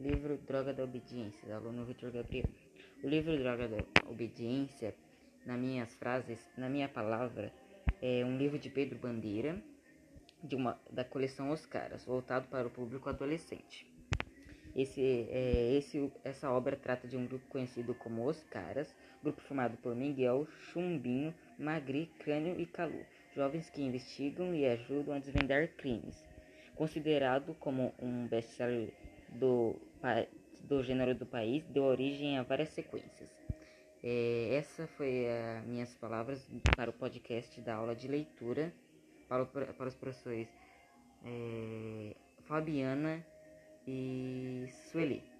Livro Droga da Obediência, do aluno Vitor Gabriel. O livro Droga da Obediência, nas minhas frases, na minha palavra, é um livro de Pedro Bandeira, de uma, da coleção Os Caras, voltado para o público adolescente. Esse, é, esse, essa obra trata de um grupo conhecido como Os Caras, grupo formado por Miguel, Chumbinho, Magri, Crânio e Calu, jovens que investigam e ajudam a desvendar crimes. Considerado como um best-seller do, do gênero do país deu origem a várias sequências. É, essa foi as minhas palavras para o podcast da aula de leitura para, o, para os professores é, Fabiana e Sueli.